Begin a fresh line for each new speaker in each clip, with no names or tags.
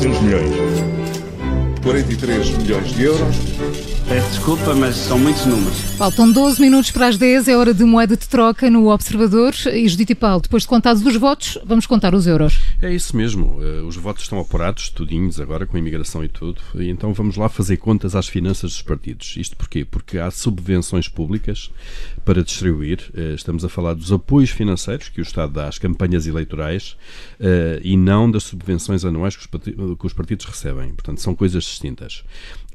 milhões. 43 milhões de euros.
Peço desculpa, mas são muitos números.
Faltam 12 minutos para as 10, é hora de moeda de troca no Observador. E Judite Paulo, depois de contados os votos, vamos contar os euros.
É isso mesmo. Eh, Os votos estão apurados, tudinhos agora, com a imigração e tudo. E então vamos lá fazer contas às finanças dos partidos. Isto porquê? Porque há subvenções públicas para distribuir. Eh, Estamos a falar dos apoios financeiros que o Estado dá às campanhas eleitorais eh, e não das subvenções anuais que os parti- que os partidos recebem. Portanto, são coisas distintas.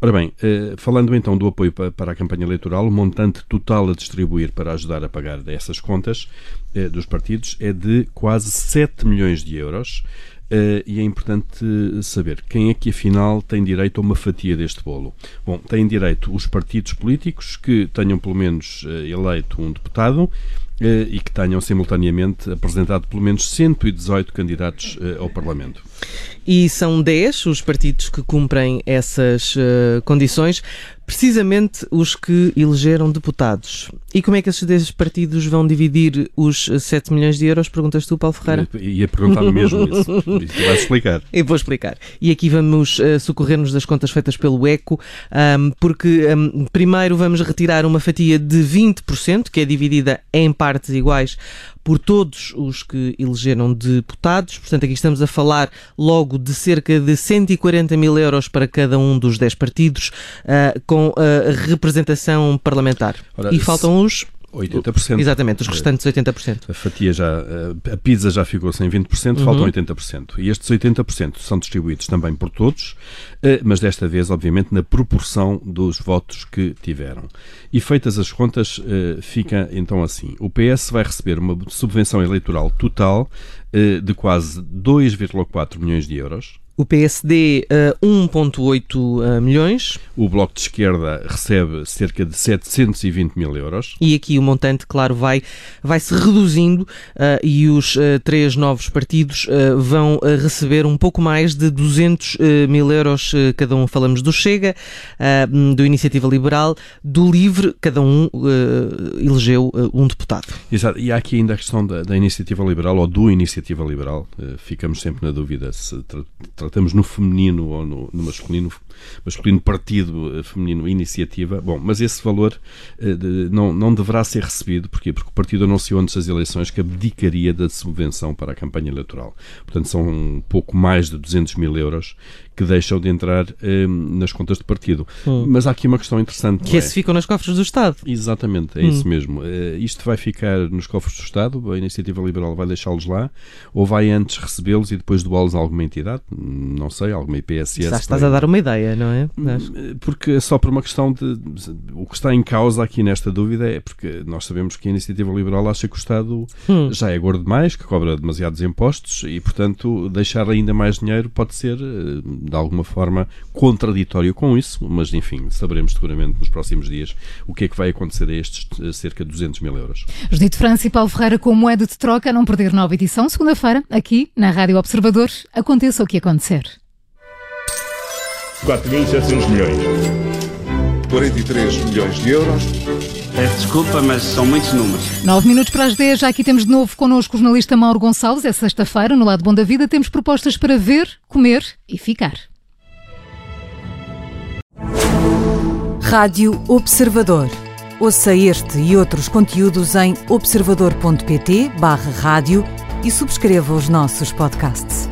Ora bem, eh, falando então do apoio pa- para a campanha eleitoral, o montante total a distribuir para ajudar a pagar essas contas eh, dos partidos é de quase 7 milhões de euros. Eh, e é importante saber quem é que afinal tem direito a uma fatia deste bolo. Bom, têm direito os partidos políticos que tenham pelo menos eh, eleito um deputado e que tenham simultaneamente apresentado pelo menos 118 candidatos eh, ao Parlamento.
E são 10 os partidos que cumprem essas eh, condições, precisamente os que elegeram deputados. E como é que esses 10 partidos vão dividir os eh, 7 milhões de euros? Perguntas tu, Paulo Ferreira?
Eh, Ia perguntar mesmo isso. Isso vais explicar.
Eu vou explicar. E aqui vamos eh, socorrer-nos das contas feitas pelo ECO, ahm, porque ahm, primeiro vamos retirar uma fatia de 20%, que é dividida em partes iguais por todos os que elegeram deputados. Portanto, aqui estamos a falar logo de cerca de 140 mil euros para cada um dos 10 partidos, ah, com a representação parlamentar.
Ora,
e faltam os.
80%.
Exatamente, os restantes 80%.
A fatia já, eh, a pizza já ficou sem 20%,
Uhum.
faltam 80%. E estes 80% são distribuídos também por todos, eh, mas desta vez, obviamente, na proporção dos votos que tiveram. E feitas as contas, eh, fica então assim: o PS vai receber uma subvenção eleitoral total de quase 2,4 milhões de euros.
O PSD, ah, 1,8 ah, milhões.
O Bloco de Esquerda recebe cerca de 720 mil euros.
E aqui o montante, claro, vai, vai se reduzindo ah, e os três novos partidos vão receber um pouco mais de 200 ah, mil euros cada um. Falamos do Chega, ah, do Iniciativa Liberal, do Livre, cada um elegeu um deputado.
Exato. E há aqui ainda a questão da, da iniciativa liberal ou do iniciativa liberal. Eh, ficamos sempre na dúvida se tratamos no feminino ou no, no masculino, masculino partido eh, feminino iniciativa. Bom, mas esse valor eh, de- não, não deverá ser recebido. Porquê? Porque o partido anunciou antes das eleições que abdicaria da subvenção para a campanha eleitoral. Portanto, são um pouco mais de 200 mil euros que deixam de entrar eh, nas contas do partido. Mas há aqui uma questão interessante.
Que
é?
esse ficam nas cofres do Estado.
Exatamente, é isso mesmo. Eh, isto vai ficar nos cofres do Estado, a Iniciativa Liberal vai deixá-los lá, ou vai antes recebê-los e depois doá-los a alguma entidade? Hum, Não sei, alguma IPSS.
Já estás
vai-
a dar uma ideia, não é?
Eh, Porque é só por uma questão de. O que está em causa aqui nesta dúvida é porque nós sabemos que a Iniciativa Liberal acha que o Estado
Hum.
já é gordo demais, que cobra demasiados impostos e, portanto, deixar ainda mais dinheiro pode ser, eh, de alguma forma, contraditório com isso, mas enfim, saberemos seguramente nos próximos dias o que é que vai acontecer a estes eh, cerca de 200 mil euros.
Judite França e Paulo Ferreira com moeda de troca, a não perder nova edição, segunda-feira, aqui na Rádio Observador. Aconteça o que acontecer.
4.700 milhões. 43 milhões de euros.
Peço desculpa, mas são muitos números.
9 minutos para as 10, já aqui temos de novo connosco o jornalista Mauro Gonçalves. É sexta-feira, no Lado Bom da Vida, temos propostas para ver, comer e ficar.
Rádio Observador. Ouça este e outros conteúdos em observador.pt/barra rádio e subscreva os nossos podcasts.